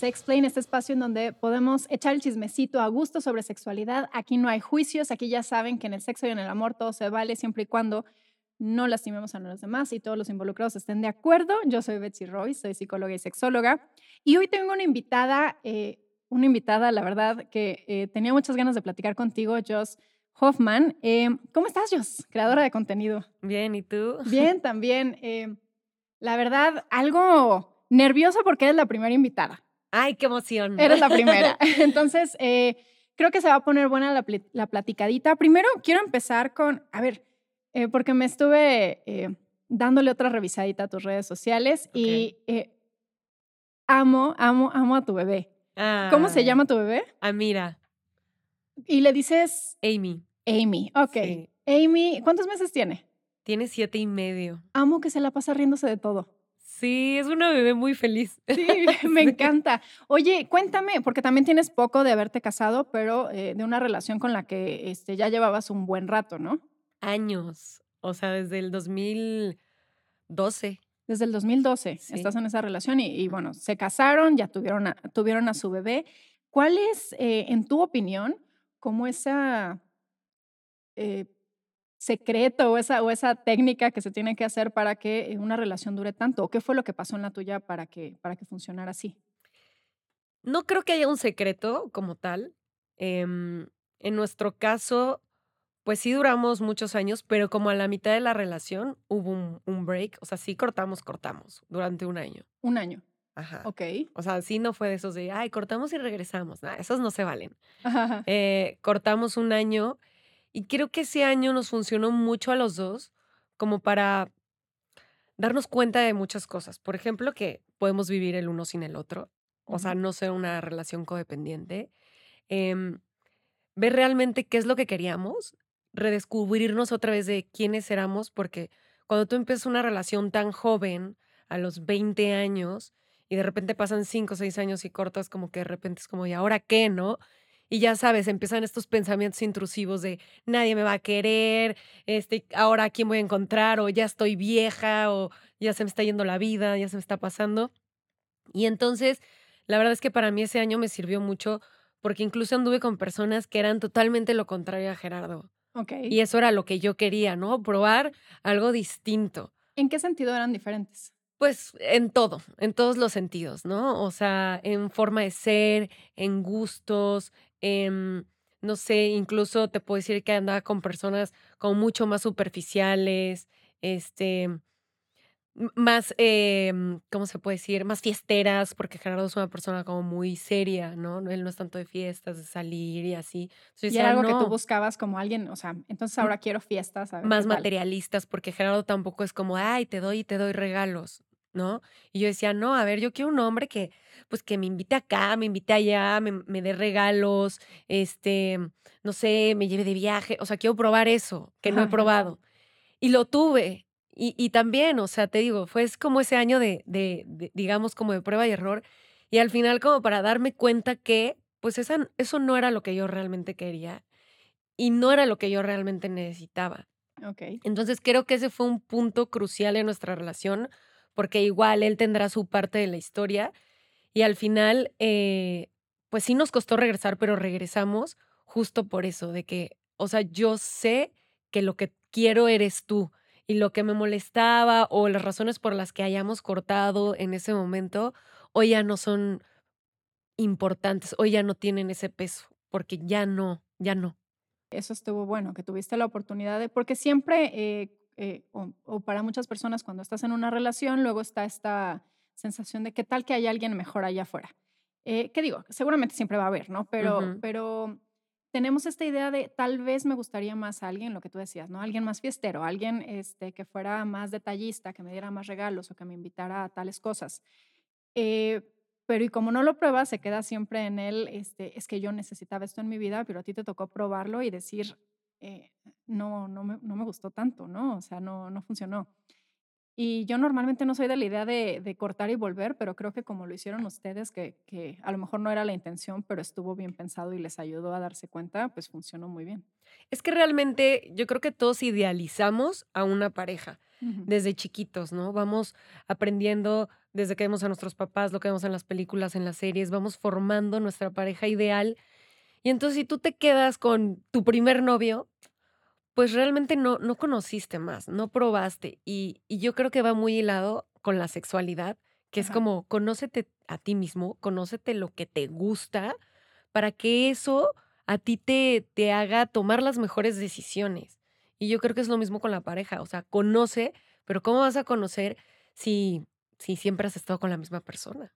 Sexplain, este espacio en donde podemos echar el chismecito a gusto sobre sexualidad. Aquí no hay juicios, aquí ya saben que en el sexo y en el amor todo se vale siempre y cuando no lastimemos a los demás y todos los involucrados estén de acuerdo. Yo soy Betsy Roy, soy psicóloga y sexóloga. Y hoy tengo una invitada, eh, una invitada, la verdad, que eh, tenía muchas ganas de platicar contigo, Joss Hoffman. Eh, ¿Cómo estás, Joss? Creadora de contenido. Bien, ¿y tú? Bien, también. la verdad, algo nerviosa porque eres la primera invitada. ¡Ay, qué emoción! Eres la primera. Entonces, creo que se va a poner buena la, la platicadita. Primero, quiero empezar con, a ver, eh, porque me estuve eh, dándole otra revisadita a tus redes sociales y eh, amo, amo, amo a tu bebé. ¿Cómo se llama tu bebé? Amira. Y le dices... Amy. Amy, ok. Amy, ¿cuántos meses tiene? Tiene siete y medio. Amo que se la pasa riéndose de todo. Sí, es una bebé muy feliz. Sí, me encanta. Oye, cuéntame, porque también tienes poco de haberte casado, pero de una relación con la que este, ya llevabas un buen rato, ¿no? años, o sea, desde el 2012. Desde el 2012 estás en esa relación y, bueno, se casaron, ya tuvieron a, tuvieron a su bebé. ¿Cuál es, eh, en tu opinión, como esa eh, secreto o esa, o esa técnica que se tiene que hacer para que una relación dure tanto? ¿O qué fue lo que pasó en la tuya para que, para que funcionara así? No creo que haya un secreto como tal. Em, en nuestro caso, pues sí duramos muchos años, pero como a la mitad de la relación hubo un, break. O sea, sí cortamos, cortamos durante un año. Un año. Ajá. Ok. O sea, sí no fue de esos de, ay, cortamos y regresamos. esos no se valen. Eh, cortamos un año y creo que ese año nos funcionó mucho a los dos como para darnos cuenta de muchas cosas. Por ejemplo, que podemos vivir el uno sin el otro. O sea, no ser una relación codependiente. Em, ver realmente qué es lo que queríamos redescubrirnos otra vez de quiénes éramos, porque cuando tú empiezas una relación tan joven, a los 20 años, y de repente pasan 5 o 6 años y cortas, como que de repente es como, ¿y ahora qué, no? Y ya sabes, empiezan estos pensamientos intrusivos de nadie me va a querer, este, ahora a quién voy a encontrar, o ya estoy vieja, o ya se me está yendo la vida, ya se me está pasando. Y entonces, la verdad es que para mí ese año me sirvió mucho porque incluso anduve con personas que eran totalmente lo contrario a Gerardo. Y eso era lo que yo quería, ¿no? Probar algo distinto. ¿En qué sentido eran diferentes? Pues en todo, en todos los sentidos, ¿no? O sea, en forma de ser, en gustos, en, no sé, incluso te puedo decir que andaba con personas como mucho más superficiales, este, más, em, ¿cómo se puede decir? Más fiesteras, porque Gerardo es una persona como muy seria, ¿no? Él no es tanto de fiestas, de salir y así. y era algo que tú buscabas como alguien, o sea, entonces ahora quiero fiestas. más materialistas, porque Gerardo tampoco es como, ay, te doy y te doy regalos, ¿no? Y yo decía, no, a ver, yo quiero un hombre que, pues, que me invite acá, me invite allá, me, me dé regalos, este, no sé, me lleve de viaje, o sea, quiero probar eso, que no he probado. Y lo tuve, y, también, o sea, te digo, fue como ese año de, de, digamos, como de prueba y error. Y al final, como para darme cuenta que, pues esa, eso no era lo que yo realmente quería y no era lo que yo realmente necesitaba. Okay. Entonces creo que ese fue un punto crucial en nuestra relación, porque igual él tendrá su parte de la historia y al final, eh, pues sí nos costó regresar, pero regresamos justo por eso, de que, o sea, yo sé que lo que quiero eres tú y lo que me molestaba o las razones por las que hayamos cortado en ese momento, hoy ya no son importantes, hoy ya no tienen ese peso, porque ya no, ya no. Eso estuvo bueno, que tuviste la oportunidad de, porque siempre, eh, eh, o, para muchas personas cuando estás en una relación, luego está esta sensación de qué tal que hay alguien mejor allá afuera. Eh, ¿Qué digo? Seguramente siempre va a haber, ¿no? Pero, pero tenemos esta idea de tal vez me gustaría más a alguien, lo que tú decías, ¿no? Alguien más fiestero, alguien este, que fuera más detallista, que me diera más regalos o que me invitara a tales cosas. Eh, pero y como no lo pruebas, se queda siempre en él, este, es que yo necesitaba esto en mi vida, pero a ti te tocó probarlo y decir, eh, no, no me, no me gustó tanto, ¿no? O sea, no, no funcionó. Y yo normalmente no soy de la idea de, cortar y volver, pero creo que como lo hicieron ustedes, que, que, a lo mejor no era la intención, pero estuvo bien pensado y les ayudó a darse cuenta, pues funcionó muy bien. Es que realmente yo creo que todos idealizamos a una pareja desde chiquitos, ¿no? Vamos aprendiendo desde que vemos a nuestros papás, lo que vemos en las películas, en las series, vamos formando nuestra pareja ideal. Y entonces si tú te quedas con tu primer novio, pues realmente no, no conociste más, no probaste. Y, yo creo que va muy hilado con la sexualidad, que es como conócete a ti mismo, conócete lo que te gusta, para que eso a ti te, te haga tomar las mejores decisiones. Y yo creo que es lo mismo con la pareja, o sea, conoce, pero ¿cómo vas a conocer si, si siempre has estado con la misma persona?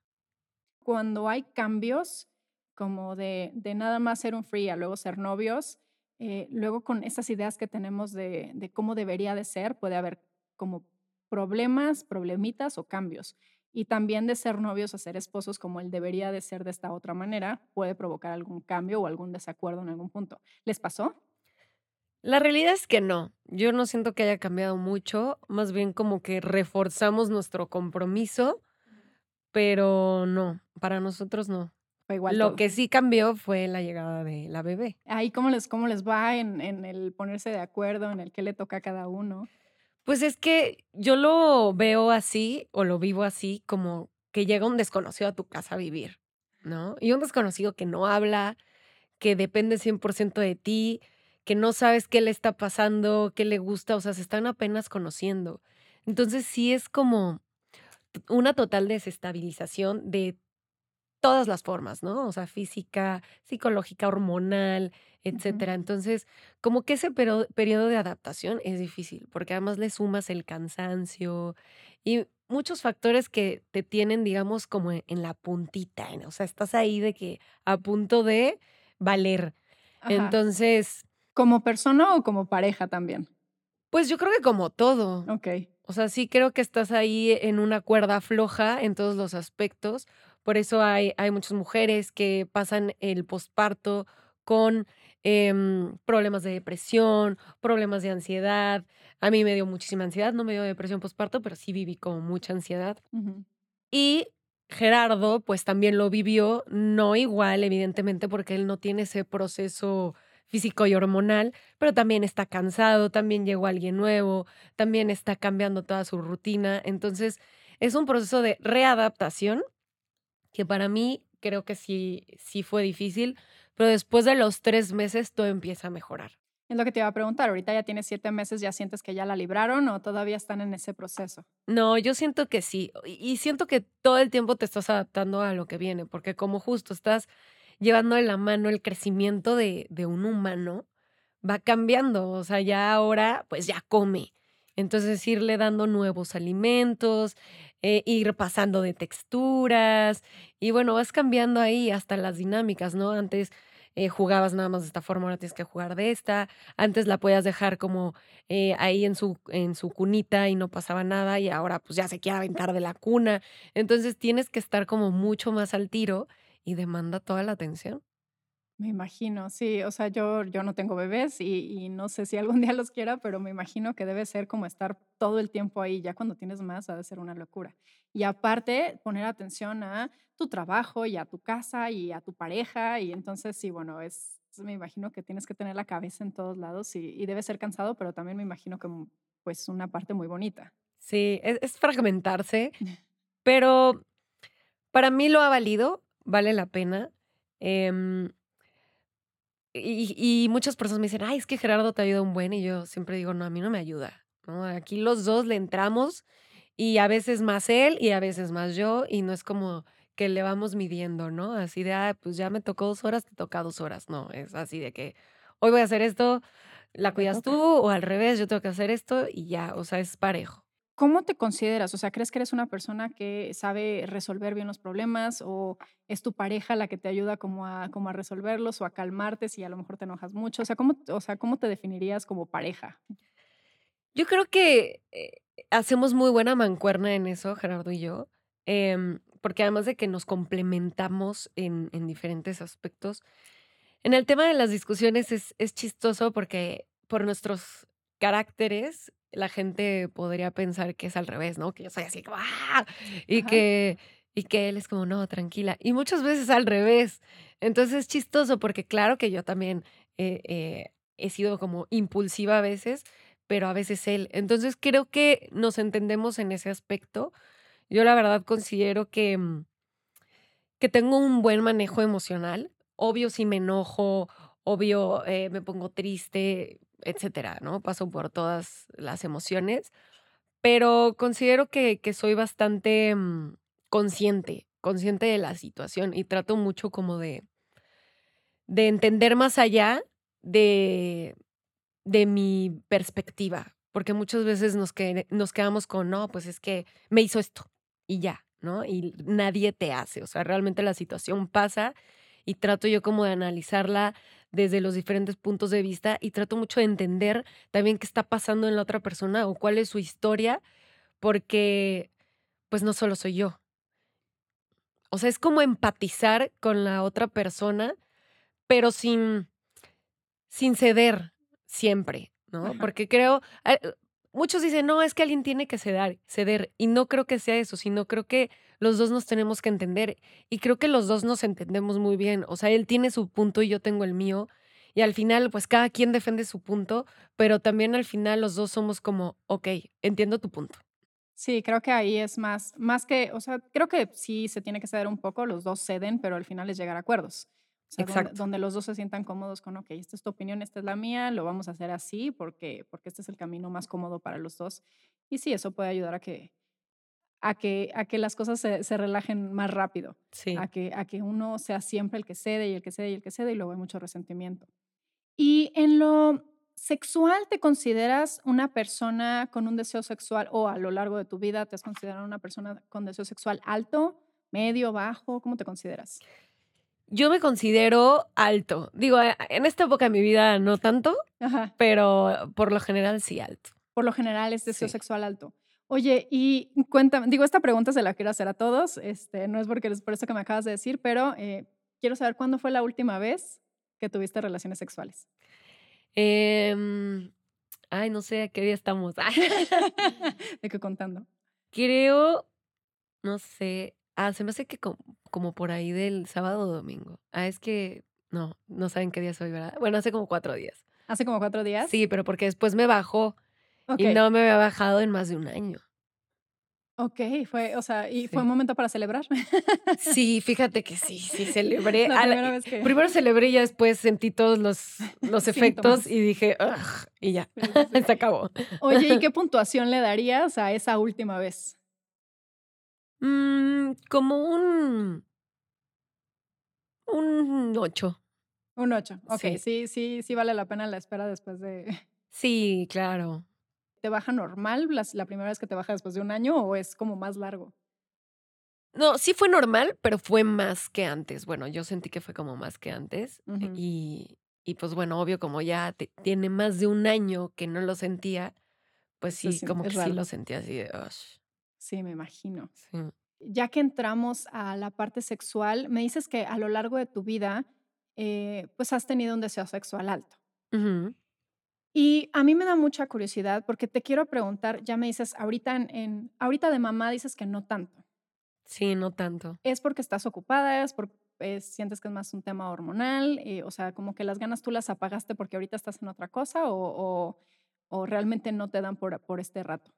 Cuando hay cambios, como de, de nada más ser un free a luego ser novios, eh, luego con esas ideas que tenemos de, de, cómo debería de ser, puede haber como problemas, problemitas o cambios. Y también de ser novios a ser esposos como él debería de ser de esta otra manera, puede provocar algún cambio o algún desacuerdo en algún punto. ¿Les pasó? La realidad es que no. Yo no siento que haya cambiado mucho, más bien como que reforzamos nuestro compromiso, pero no, para nosotros no. Igual Lo que sí cambió fue la llegada de la bebé. Ahí, ¿cómo les, cómo les va en, en el ponerse de acuerdo, en el que le toca a cada uno? Pues es que yo lo veo así o lo vivo así como que llega un desconocido a tu casa a vivir, ¿no? Y un desconocido que no habla, que depende 100% de ti, que no sabes qué le está pasando, qué le gusta, o sea, se están apenas conociendo. Entonces sí es como una total desestabilización de todas las formas, ¿no? O sea, física, psicológica, hormonal, etcétera. Entonces, como que ese periodo de adaptación es difícil, porque además le sumas el cansancio y muchos factores que te tienen, digamos, como e, en la puntita, o sea, estás ahí de que a punto de valer. Entonces... ¿Como persona o como pareja también? Pues yo creo que como todo. Ok. O sea, sí creo que estás ahí en una cuerda floja en todos los aspectos. Por eso hay, hay muchas mujeres que pasan el posparto con em, problemas de depresión, problemas de ansiedad. A mí me dio muchísima ansiedad, no me dio depresión postparto, pero sí viví con mucha ansiedad. Y Gerardo, pues también lo vivió, no igual, evidentemente, porque él no tiene ese proceso físico y hormonal, pero también está cansado, también llegó alguien nuevo, también está cambiando toda su rutina. Entonces, es un proceso de readaptación que para mí creo que sí, sí fue difícil, pero después de los tres meses todo empieza a mejorar. Es lo que te iba a preguntar, ahorita ya tienes siete meses, ¿ya sientes que ya la libraron o todavía están en ese proceso? No, yo siento que sí, y siento que todo el tiempo te estás adaptando a lo que viene, porque como justo estás llevando de la mano el crecimiento de, de un humano, va cambiando, o sea, ya ahora pues ya come. Entonces irle dando nuevos alimentos, eh, ir pasando de texturas y bueno, vas cambiando ahí hasta las dinámicas, ¿no? Antes eh, jugabas nada más de esta forma, ahora tienes que jugar de esta. Antes la podías dejar como eh, ahí en su, en su cunita y no pasaba nada y ahora pues ya se quiere aventar de la cuna. Entonces tienes que estar como mucho más al tiro y demanda toda la atención. Me imagino, sí, o sea, yo, yo no tengo bebés y, no sé si algún día los quiera, pero me imagino que debe ser como estar todo el tiempo ahí, ya cuando tienes más, ha de ser una locura. Y aparte, poner atención a tu trabajo y a tu casa y a tu pareja, y entonces sí, bueno, es, me imagino que tienes que tener la cabeza en todos lados y, debe ser cansado, pero también me imagino que mm, pues una parte muy bonita. Sí, es, es fragmentarse, pero para mí lo ha valido, vale la pena. Eh, y, muchas personas me dicen, ay, es que Gerardo te ayuda un buen. Y yo siempre digo, no, a mí no me ayuda. ¿no? Aquí los dos le entramos y a veces más él y a veces más yo. Y no es como que le vamos midiendo, ¿no? Así de, ah, pues ya me tocó dos horas, te toca dos horas. No, es así de que hoy voy a hacer esto, la cuidas tú o al revés, yo tengo que hacer esto y ya, o sea, es parejo. ¿Cómo te consideras? O sea, ¿crees que eres una persona que sabe resolver bien los problemas o es tu pareja la que te ayuda como a, como a resolverlos o a calmarte si a lo mejor te enojas mucho? O sea, ¿cómo, o sea, ¿cómo te definirías como pareja? Yo creo que eh, hacemos muy buena mancuerna en eso, Gerardo y yo, em, porque además de que nos complementamos en, en, diferentes aspectos, en el tema de las discusiones es, es chistoso porque por nuestros caracteres la gente podría pensar que es al revés, ¿no? Que yo soy así ¡ah! Y que, y que él es como, no, tranquila. Y muchas veces al revés. Entonces es chistoso porque claro que yo también eh, eh, he sido como impulsiva a veces, pero a veces él. Entonces creo que nos entendemos en ese aspecto. Yo la verdad considero que, mm, que tengo un buen manejo emocional. Obvio si me enojo, obvio eh, me pongo triste, etcétera, ¿no? Paso por todas las emociones, pero considero que, que soy bastante mm, consciente, consciente de la situación y trato mucho como de, de entender más allá de, de mi perspectiva, porque muchas veces nos, nos quedamos con, no, pues es que me hizo esto y ya, ¿no? Y nadie te hace, o sea, realmente la situación pasa y trato yo como de analizarla desde los diferentes puntos de vista y trato mucho de entender también qué está pasando en la otra persona o cuál es su historia, porque pues no solo soy yo. O sea, es como empatizar con la otra persona, pero sin, sin ceder siempre, ¿no? Porque creo, eh, muchos dicen, no, es que alguien tiene que ceder, ceder, y no creo que sea eso, sino creo que los dos nos tenemos que entender, y creo que los dos nos entendemos muy bien, o sea, él tiene su punto y yo tengo el mío, y al final, pues cada quien defiende su punto, pero también al final los dos somos como, ok, entiendo tu punto. Sí, creo que ahí es más, más que, o sea, creo que sí se tiene que ceder un poco, los dos ceden, pero al final es llegar a acuerdos. Exacto. Donde, los dos se sientan cómodos con, ok, esta es tu opinión, esta es la mía, lo vamos a hacer así porque, porque este es el camino más cómodo para los dos. Y sí, eso puede ayudar a que, a que, a que las cosas se, se relajen más rápido. Sí. A, que, a que uno sea siempre el que cede y el que cede y el que cede y luego hay mucho resentimiento. Y en lo sexual, ¿te consideras una persona con un deseo sexual o a lo largo de tu vida te has considerado una persona con deseo sexual alto, medio, bajo? ¿Cómo te consideras? Yo me considero alto. Digo, en esta época de mi vida no tanto, pero por lo general sí alto. Por lo general es deseo sexual alto. Oye, y cuéntame, digo, esta pregunta se la quiero hacer a todos, este, no es porque es por eso que me acabas de decir, pero eh, quiero saber cuándo fue la última vez que tuviste relaciones sexuales. Em, ay, no sé a qué día estamos. ¿De qué contando? Creo, no sé, ah, se me hace que como, por ahí del sábado o domingo. Ah, es que no, no saben qué día soy, ¿verdad? Bueno, hace como cuatro días. ¿Hace como cuatro días? Sí, pero porque después me bajó y no me había bajado en más de un año. Ok, fue, o sea, y fue un momento para celebrar. Sí, fíjate que sí, sí celebré. Primero celebré y ya después sentí todos los, los efectos y dije, y ya, se acabó. Oye, ¿y qué puntuación le darías a esa última vez? Mm, como un. Un 8. Un 8. Ok, sí, sí, sí vale la pena la espera después de. Sí, claro. ¿Te baja normal la, primera vez que te baja después de un año o es como más largo? No, sí fue normal, pero fue más que antes. Bueno, yo sentí que fue como más que antes. y, y, pues bueno, obvio, como ya tiene más de un año que no lo sentía, pues sí, como que sí lo sentía así de... Sí, me imagino. Ya que entramos a la parte sexual, me dices que a lo largo de tu vida, eh, pues has tenido un deseo sexual alto. Y a mí me da mucha curiosidad porque te quiero preguntar, ya me dices, ahorita, en, ahorita de mamá dices que no tanto. Sí, no tanto. ¿Es porque estás ocupada? ¿Es porque sientes que es más un tema hormonal? Eh, o sea, como que las ganas tú las apagaste porque ahorita estás en otra cosa o, o, realmente no te dan por, por este rato?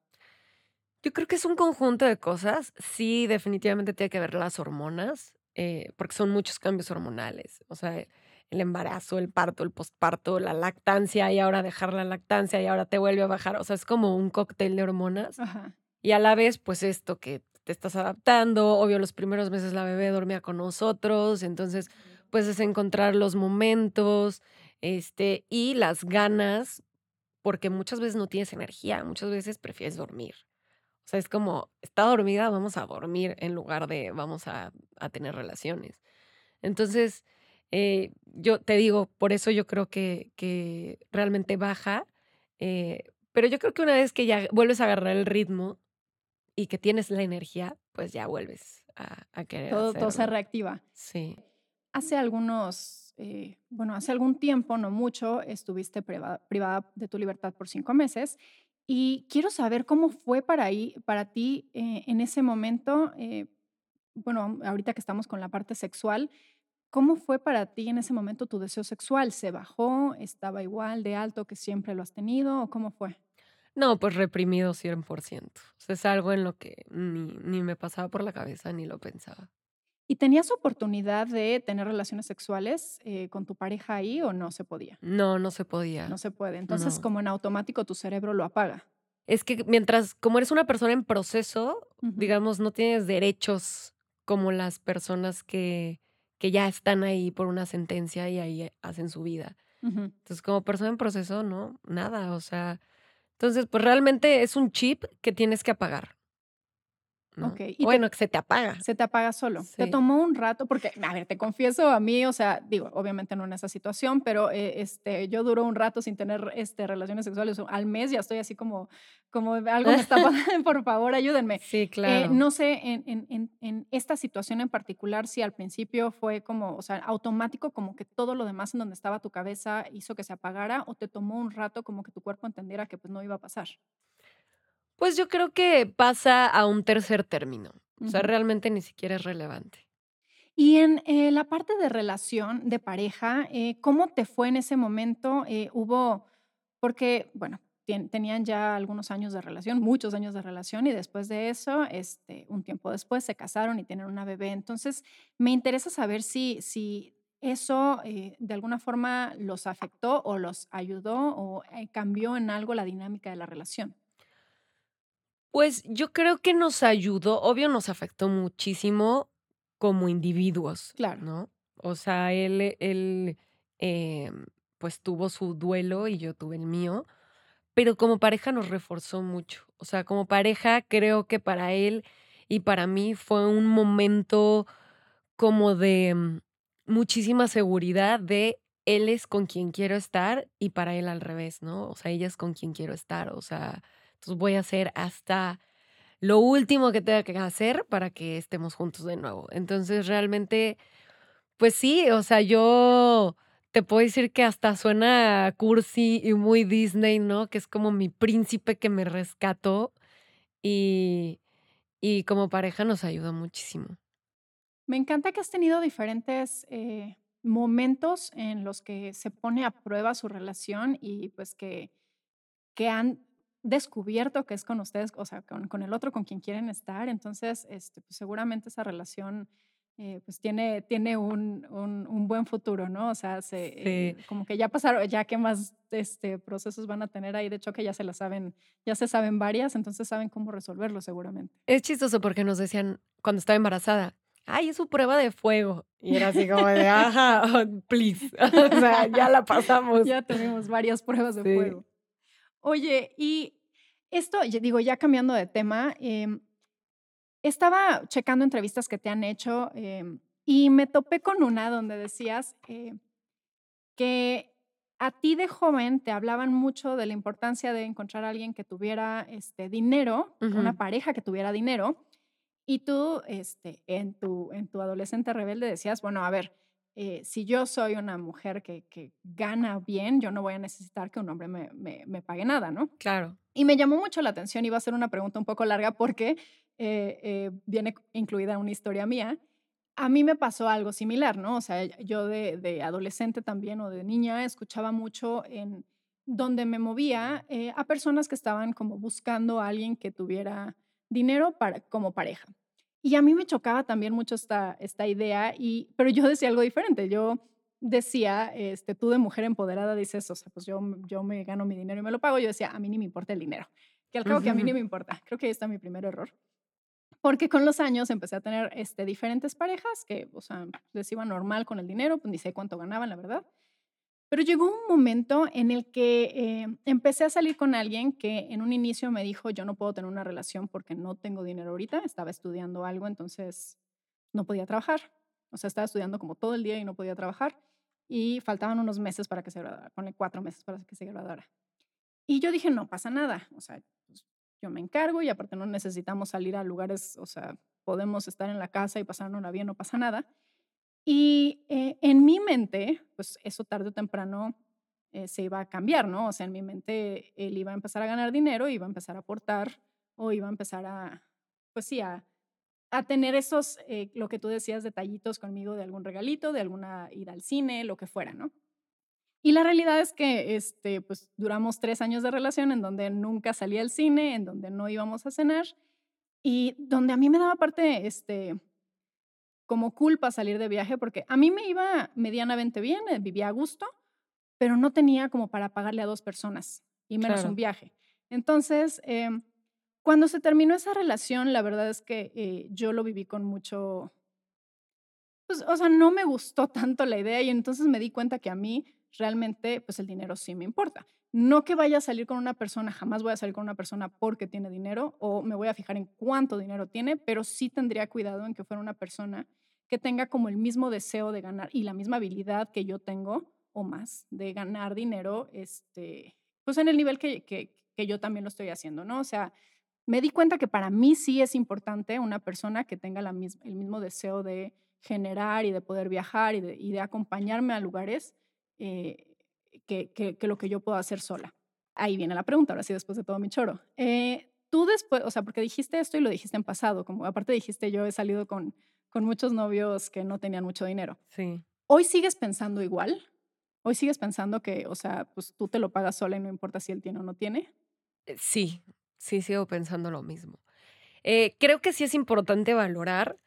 Yo creo que es un conjunto de cosas. Sí, definitivamente tiene que ver las hormonas, eh, porque son muchos cambios hormonales. O sea, el embarazo, el parto, el posparto, la lactancia y ahora dejar la lactancia y ahora te vuelve a bajar. O sea, es como un cóctel de hormonas. Y a la vez, pues esto que te estás adaptando. Obvio, los primeros meses la bebé dormía con nosotros. Entonces, pues es encontrar los momentos este, y las ganas, porque muchas veces no tienes energía, muchas veces prefieres dormir. O sea, es como, está dormida, vamos a dormir en lugar de vamos a, a tener relaciones. Entonces, eh, yo te digo, por eso yo creo que, que realmente baja, eh, pero yo creo que una vez que ya vuelves a agarrar el ritmo y que tienes la energía, pues ya vuelves a, a querer. Todo, todo, se reactiva. Sí. Hace algunos, eh, bueno, hace algún tiempo, no mucho, estuviste privada, de tu libertad por cinco meses y quiero saber cómo fue para, ahí, para ti en ese momento, bueno, ahorita que estamos con la parte sexual, ¿Cómo fue para ti en ese momento tu deseo sexual? ¿Se bajó? ¿Estaba igual de alto que siempre lo has tenido? ¿O cómo fue? No, pues reprimido 100%. O sea, es algo en lo que ni, ni me pasaba por la cabeza ni lo pensaba. ¿Y tenías oportunidad de tener relaciones sexuales eh, con tu pareja ahí o no se podía? No, no se podía. No se puede. Entonces, como en automático tu cerebro lo apaga. Es que mientras, como eres una persona en proceso, digamos, no tienes derechos como las personas que, que ya están ahí por una sentencia y ahí hacen su vida. Entonces, como persona en proceso, no, nada. O sea, entonces, pues realmente es un chip que tienes que apagar bueno, que se te apaga. Se te apaga solo. Te tomó un rato, porque, a ver, te confieso a mí, o sea, digo, obviamente no en esa situación, pero eh, este, yo duro un rato sin tener este, relaciones sexuales. Al mes ya estoy así como, como algo me está pasando, por favor, ayúdenme. Sí, eh, claro. no sé, en, en, en, esta situación en particular, si al principio fue como, o sea, automático, como que todo lo demás en donde estaba tu cabeza hizo que se apagara, o te tomó un rato como que tu cuerpo entendiera que pues no iba a pasar. Pues yo creo que pasa a un tercer término. O sea, realmente ni siquiera es relevante. Y en eh, la parte de relación de pareja, eh, ¿cómo te fue en ese momento? Eh, hubo, porque, bueno, tenían ya algunos años de relación, muchos años de relación, y después de eso, este, un tiempo después, se casaron y tienen una bebé. Entonces, me interesa saber si, si eso de alguna forma los afectó o los ayudó o cambió en algo la dinámica de la relación. Pues yo creo que nos ayudó, obvio nos afectó muchísimo como individuos, Claro. ¿no? O sea, él, él em, pues tuvo su duelo y yo tuve el mío, pero como pareja nos reforzó mucho. O sea, como pareja creo que para él y para mí fue un momento como de mm, muchísima seguridad de él es con quien quiero estar y para él al revés, ¿no? O sea, ella es con quien quiero estar. O sea, entonces voy a hacer hasta lo último que tenga que hacer para que estemos juntos de nuevo. Entonces realmente, pues sí, o sea, yo te puedo decir que hasta suena cursi y muy Disney, ¿no? Que es como mi príncipe que me rescató y, y como pareja nos ayuda muchísimo. Me encanta que has tenido diferentes eh, momentos en los que se pone a prueba su relación y pues que, que han descubierto que es con ustedes, o sea, con, el otro con quien quieren estar, entonces este, pues seguramente esa relación eh, pues tiene, tiene un, un, buen futuro, ¿no? O sea, se, eh, como que ya pasaron, ya qué más este, procesos van a tener ahí, de hecho que ya se la saben, ya se saben varias, entonces saben cómo resolverlo seguramente. Es chistoso porque nos decían cuando estaba embarazada, ay, es su prueba de fuego. Y era así como de, ajá, please. o sea, ya la pasamos. Ya tenemos varias pruebas de fuego. Oye, y esto, digo, ya cambiando de tema, em, estaba checando entrevistas que te han hecho em, y me topé con una donde decías eh, que a ti de joven te hablaban mucho de la importancia de encontrar a alguien que tuviera este, dinero, una pareja que tuviera dinero, y tú este, en, tu, en tu adolescente rebelde decías, bueno, a ver, eh, si yo soy una mujer que, que, gana bien, yo no voy a necesitar que un hombre me, me, pague nada, ¿no? Claro. Y me llamó mucho la atención, iba a ser una pregunta un poco larga porque eh, eh, viene incluida una historia mía. A mí me pasó algo similar, ¿no? O sea, yo de, de adolescente también o de niña escuchaba mucho en donde me movía a personas que estaban como buscando a alguien que tuviera dinero para, como pareja. Y a mí me chocaba también mucho esta, esta idea, y, pero yo decía algo diferente. Yo decía, este, tú de mujer empoderada dices, o sea, pues yo, yo me gano mi dinero y me lo pago. Yo decía, a mí ni me importa el dinero. Que al cabo que a mí ni me importa. Creo que ahí está mi primer error. Porque con los años empecé a tener este, diferentes parejas que, o sea, les iba normal con el dinero, pues ni sé cuánto ganaban, la verdad. Pero llegó un momento en el que eh, empecé a salir con alguien que en un inicio me dijo, yo no puedo tener una relación porque no tengo dinero ahorita, estaba estudiando algo, entonces no podía trabajar. O sea, estaba estudiando como todo el día y no podía trabajar. Y faltaban unos meses para que se graduara, ponle cuatro meses para que se graduara. Y yo dije, no pasa nada, o sea, pues, yo me encargo y aparte no necesitamos salir a lugares, o sea, podemos estar en la casa y pasárnosla bien, no pasa nada. Y eh, en mi mente, pues eso tarde o temprano eh, se iba a cambiar, ¿no? O sea, en mi mente él iba a empezar a ganar dinero, iba a empezar a aportar o iba a empezar a, pues sí, a, a tener esos, eh, lo que tú decías, detallitos conmigo de algún regalito, de alguna ida al cine, lo que fuera, ¿no? Y la realidad es que este, pues, duramos tres años de relación en donde nunca salía al cine, en donde no íbamos a cenar y donde a mí me daba parte, este, como culpa salir de viaje porque a mí me iba medianamente bien, eh, vivía a gusto, pero no tenía como para pagarle a dos personas y menos un viaje. Entonces, em, cuando se terminó esa relación, la verdad es que eh, yo lo viví con mucho, pues, o sea, no me gustó tanto la idea y entonces me di cuenta que a mí realmente, pues el dinero sí me importa. No que vaya a salir con una persona, jamás voy a salir con una persona porque tiene dinero o me voy a fijar en cuánto dinero tiene, pero sí tendría cuidado en que fuera una persona que tenga como el mismo deseo de ganar y la misma habilidad que yo tengo o más de ganar dinero, este, pues en el nivel que, que, que yo también lo estoy haciendo, ¿no? O sea, me di cuenta que para mí sí es importante una persona que tenga la el mismo deseo de generar y de poder viajar y de, y de acompañarme a lugares eh, que, que, lo que yo puedo hacer sola. Ahí viene la pregunta, ahora sí, después de todo mi choro. Eh, tú después, o sea, porque dijiste esto y lo dijiste en pasado, como aparte dijiste yo he salido con, con muchos novios que no tenían mucho dinero. Sí. ¿Hoy sigues pensando igual? ¿Hoy sigues pensando que, o sea, pues tú te lo pagas sola y no importa si él tiene o no tiene? Eh, sí, sí sigo pensando lo mismo. creo que sí es importante valorar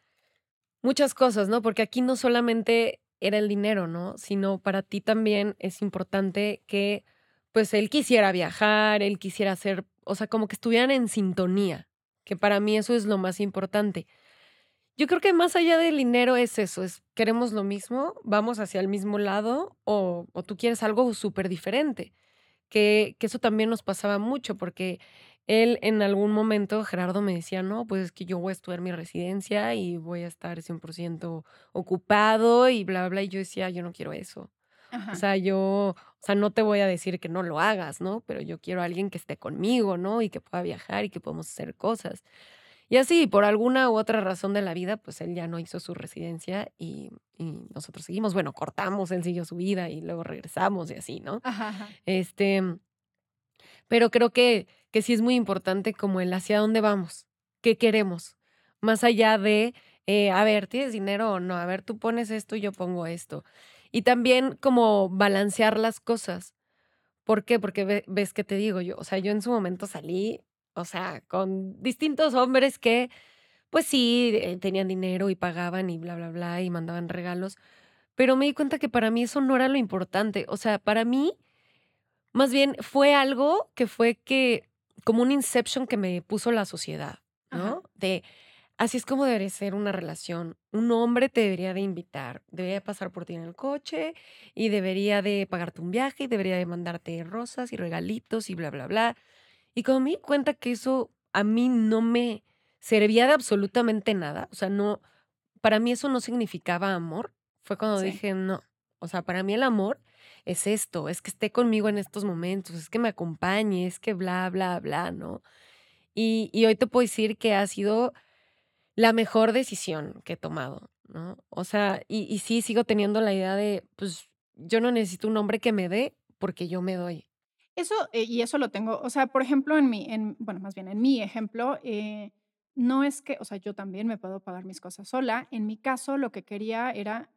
muchas cosas, ¿no? Porque aquí no solamente era el dinero, ¿no? Sino para ti también es importante que pues él quisiera viajar, él quisiera hacer, o sea, como que estuvieran en sintonía, que para mí eso es lo más importante. Yo creo que más allá del dinero es eso, es queremos lo mismo, vamos hacia el mismo lado o, o tú quieres algo súper diferente, que, que eso también nos pasaba mucho porque él en algún momento, Gerardo me decía, no, pues es que yo voy a estudiar mi residencia y voy a estar 100% ocupado y bla, bla, y yo decía, yo no quiero eso. O sea, yo, o sea, no te voy a decir que no lo hagas, ¿no? Pero yo quiero a alguien que esté conmigo, ¿no? Y que pueda viajar y que podamos hacer cosas. Y así, por alguna u otra razón de la vida, pues él ya no hizo su residencia y, nosotros seguimos, bueno, cortamos, él siguió su vida y luego regresamos y así, ¿no? Ajá, Este, pero creo que, que sí es muy importante como el hacia dónde vamos, qué queremos, más allá de, eh, a ver, ¿tienes dinero o no? A ver, tú pones esto y yo pongo esto. Y también como balancear las cosas. ¿Por qué? Porque ves que te digo yo, o sea, yo en su momento salí, o sea, con distintos hombres que, pues sí, eh, tenían dinero y pagaban y bla, bla, bla, y mandaban regalos, pero me di cuenta que para mí eso no era lo importante. O sea, para mí más bien fue algo que fue que, como un inception que me puso la sociedad, ¿no? De, así es como debería ser una relación. Un hombre te debería de invitar, debería pasar por ti en el coche y debería de pagarte un viaje y debería de mandarte rosas y regalitos y bla, bla, bla. Y cuando me di cuenta que eso a mí no me servía de absolutamente nada, o sea, no, para mí eso no significaba amor, fue cuando dije, no, o sea, para mí el amor es esto, es que esté conmigo en estos momentos, es que me acompañe, es que bla, bla, bla, ¿no? Y, hoy te puedo decir que ha sido la mejor decisión que he tomado, ¿no? O sea, y, y sí sigo teniendo la idea de, pues yo no necesito un hombre que me dé porque yo me doy. Eso, eh, y eso lo tengo, o sea, por ejemplo, en mi, en, bueno, más bien en mi ejemplo, eh, no es que, o sea, yo también me puedo pagar mis cosas sola. En mi caso, lo que quería era,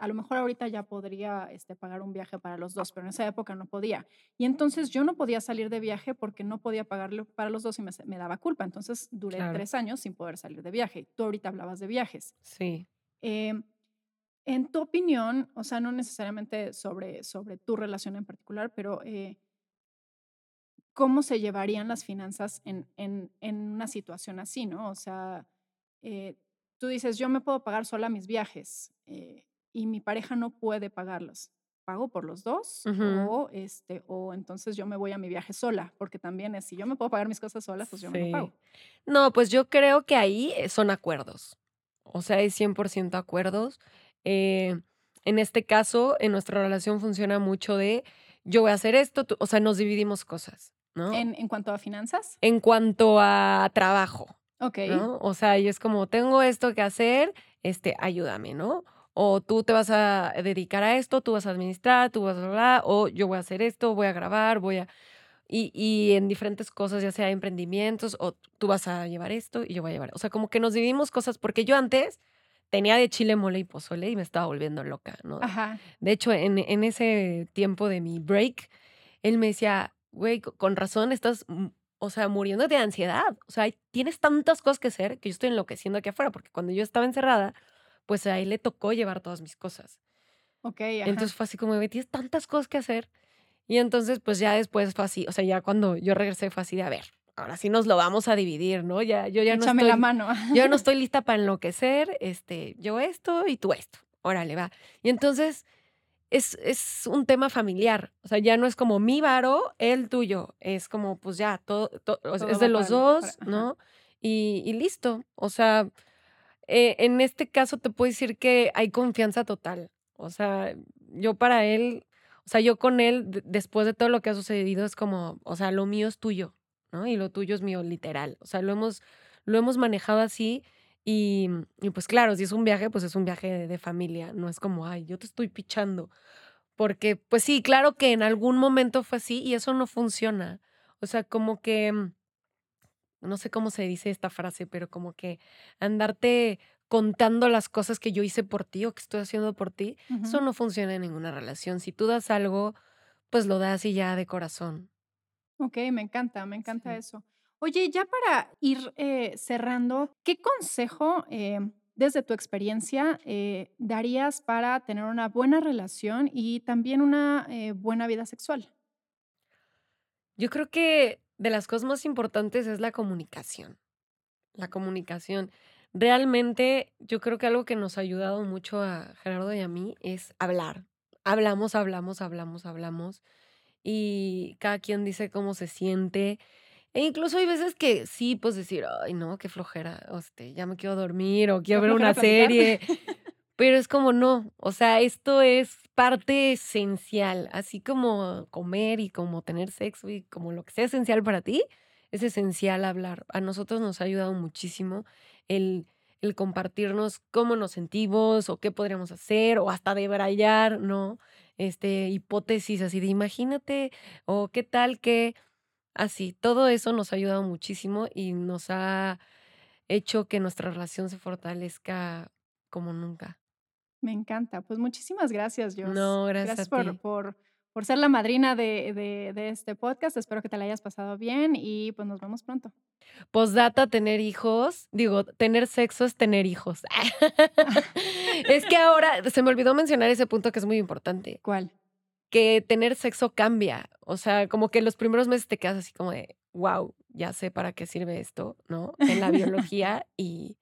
a lo mejor ahorita ya podría este, pagar un viaje para los dos, pero en esa época no podía. Y entonces yo no podía salir de viaje porque no podía pagarlo para los dos y me, daba culpa. Entonces duré tres años sin poder salir de viaje. Tú ahorita hablabas de viajes. Sí. Em, en tu opinión, o sea, no necesariamente sobre, sobre tu relación en particular, pero eh, ¿cómo se llevarían las finanzas en, en, en, una situación así, no? O sea, eh, tú dices, yo me puedo pagar sola mis viajes. Eh, y mi pareja no puede pagarlos. ¿Pago por los dos? o, este, o entonces yo me voy a mi viaje sola, porque también es, si yo me puedo pagar mis cosas solas, pues yo me lo pago. No, pues yo creo que ahí eh, son acuerdos. O sea, hay 100% acuerdos. Eh, en este caso, en nuestra relación funciona mucho de yo voy a hacer esto, o sea, nos dividimos cosas, ¿no? ¿En, ¿En, cuanto a finanzas? En cuanto a trabajo. Ok. ¿no? O sea, y es como, tengo esto que hacer, este, ayúdame, ¿no? O tú te vas a dedicar a esto, tú vas a administrar, tú vas a hablar, o yo voy a hacer esto, voy a grabar, voy a... Y, y, en diferentes cosas, ya sea emprendimientos, o tú vas a llevar esto y yo voy a llevar. O sea, como que nos dividimos cosas, porque yo antes tenía de chile, mole y pozole y me estaba volviendo loca, ¿no? De hecho, en, en ese tiempo de mi break, él me decía, güey, con razón estás, o sea, muriendo de ansiedad. O sea, tienes tantas cosas que hacer que yo estoy enloqueciendo aquí afuera, porque cuando yo estaba encerrada, pues a él le tocó llevar todas mis cosas. Ok, Entonces fue así como, tienes tantas cosas que hacer. Y entonces, pues ya después fue así, o sea, ya cuando yo regresé fue así de, a ver, ahora sí nos lo vamos a dividir, ¿no? Ya, yo ya no estoy, la mano. yo no estoy lista para enloquecer, este, yo esto y tú esto. Órale, va. Y entonces es, es un tema familiar. O sea, ya no es como mi varo, el tuyo. Es como, pues ya, todo, es de los dos, ¿no? Y, y, listo. O sea, eh, en este caso te puedo decir que hay confianza total. O sea, yo para él, o sea, yo con él, después de todo lo que ha sucedido, es como, o sea, lo mío es tuyo. ¿no? Y lo tuyo es mío, literal. O sea, lo hemos, lo hemos manejado así y, pues claro, si es un viaje, pues es un viaje de, familia, no es como, ay, yo te estoy pichando. Porque, pues sí, claro que en algún momento fue así y eso no funciona. O sea, como que, no sé cómo se dice esta frase, pero como que andarte contando las cosas que yo hice por ti o que estoy haciendo por ti, eso no funciona en ninguna relación. Si tú das algo, pues lo das y ya de corazón. Ok, me encanta, me encanta eso. Oye, ya para ir eh, cerrando, ¿qué consejo eh, desde tu experiencia eh, darías para tener una buena relación y también una buena vida sexual? Yo creo que de las cosas más importantes es la comunicación. La comunicación. Realmente yo creo que algo que nos ha ayudado mucho a Gerardo y a mí es hablar. Hablamos, hablamos, hablamos, hablamos y cada quien dice cómo se siente. E incluso hay veces que sí, pues decir, ay, no, qué flojera, este, ya me quiero dormir o quiero ver una serie. Pero es como no, o sea, esto es parte esencial, así como comer y como tener sexo y como lo que sea esencial para ti, es esencial hablar. A nosotros nos ha ayudado muchísimo el, compartirnos cómo nos sentimos o qué podríamos hacer o hasta debrayar, ¿no? este, hipótesis así de imagínate o qué tal que así. Todo eso nos ha ayudado muchísimo y nos ha hecho que nuestra relación se fortalezca como nunca. Me encanta. Pues muchísimas gracias, Jos. No, gracias, por, por, por, ser la madrina de, de, de, este podcast. Espero que te la hayas pasado bien y pues nos vemos pronto. Postdata, tener hijos. Digo, tener sexo es tener hijos. es que ahora se me olvidó mencionar ese punto que es muy importante. ¿Cuál? Que tener sexo cambia. O sea, como que los primeros meses te quedas así como de, wow, ya sé para qué sirve esto, ¿no? En la biología y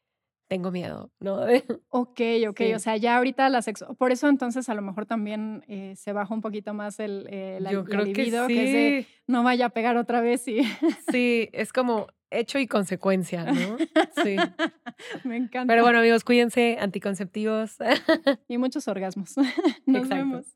tengo miedo, ¿no? ok, ok, o sea, ya ahorita la sexo, por eso entonces a lo mejor también eh, se baja un poquito más el, eh, la, libido, que, no vaya a pegar otra vez y... sí, es como hecho y consecuencia, ¿no? Sí. Me encanta. Pero bueno, amigos, cuídense, anticonceptivos. y muchos orgasmos. Nos vemos.